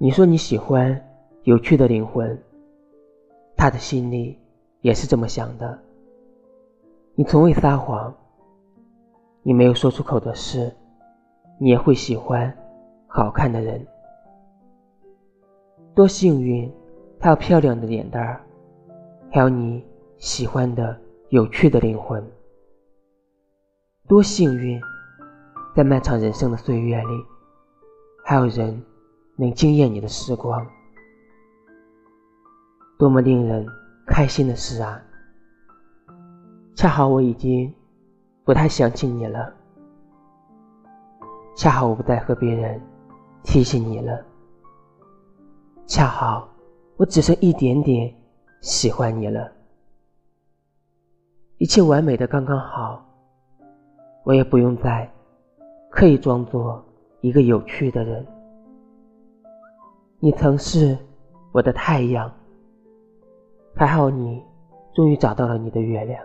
你说你喜欢有趣的灵魂，他的心里也是这么想的。你从未撒谎，你没有说出口的事，你也会喜欢好看的人。多幸运，他有漂亮的脸蛋儿，还有你喜欢的有趣的灵魂。多幸运，在漫长人生的岁月里，还有人。能惊艳你的时光，多么令人开心的事啊！恰好我已经不太想起你了，恰好我不再和别人提起你了，恰好我只剩一点点喜欢你了，一切完美的刚刚好，我也不用再刻意装作一个有趣的人。你曾是我的太阳，还好你终于找到了你的月亮。